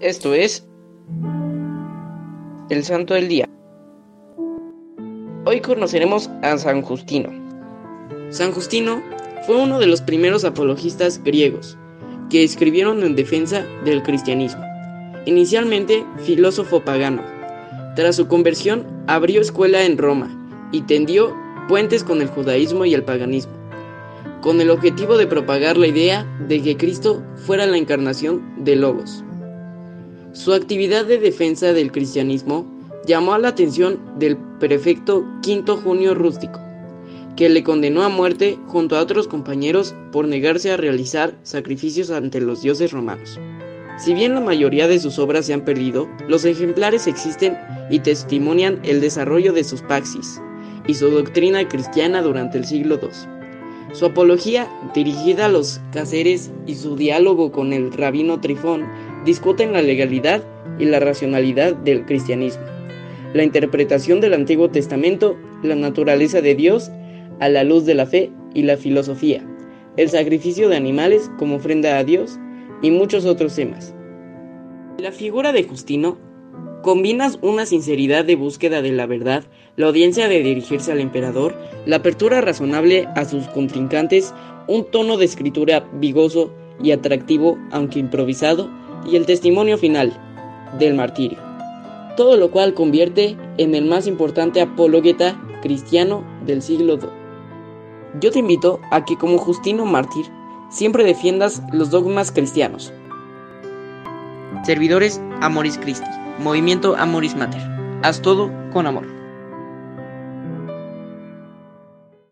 Esto es el Santo del Día. Hoy conoceremos a San Justino. San Justino fue uno de los primeros apologistas griegos que escribieron en defensa del cristianismo. Inicialmente filósofo pagano. Tras su conversión abrió escuela en Roma y tendió puentes con el judaísmo y el paganismo, con el objetivo de propagar la idea de que Cristo fuera la encarnación de Logos. Su actividad de defensa del cristianismo llamó la atención del prefecto Quinto Junio Rústico, que le condenó a muerte junto a otros compañeros por negarse a realizar sacrificios ante los dioses romanos. Si bien la mayoría de sus obras se han perdido, los ejemplares existen y testimonian el desarrollo de sus praxis y su doctrina cristiana durante el siglo II. Su apología, dirigida a los cáceres, y su diálogo con el rabino Trifón discuten la legalidad y la racionalidad del cristianismo, la interpretación del Antiguo Testamento, la naturaleza de Dios a la luz de la fe y la filosofía, el sacrificio de animales como ofrenda a Dios y muchos otros temas. La figura de Justino combina una sinceridad de búsqueda de la verdad, la audiencia de dirigirse al emperador, la apertura razonable a sus contrincantes, un tono de escritura vigoso y atractivo, aunque improvisado, y el testimonio final del martirio. Todo lo cual convierte en el más importante apologeta cristiano del siglo II. Yo te invito a que como Justino mártir siempre defiendas los dogmas cristianos. Servidores Amoris Christi, Movimiento Amoris Mater. Haz todo con amor.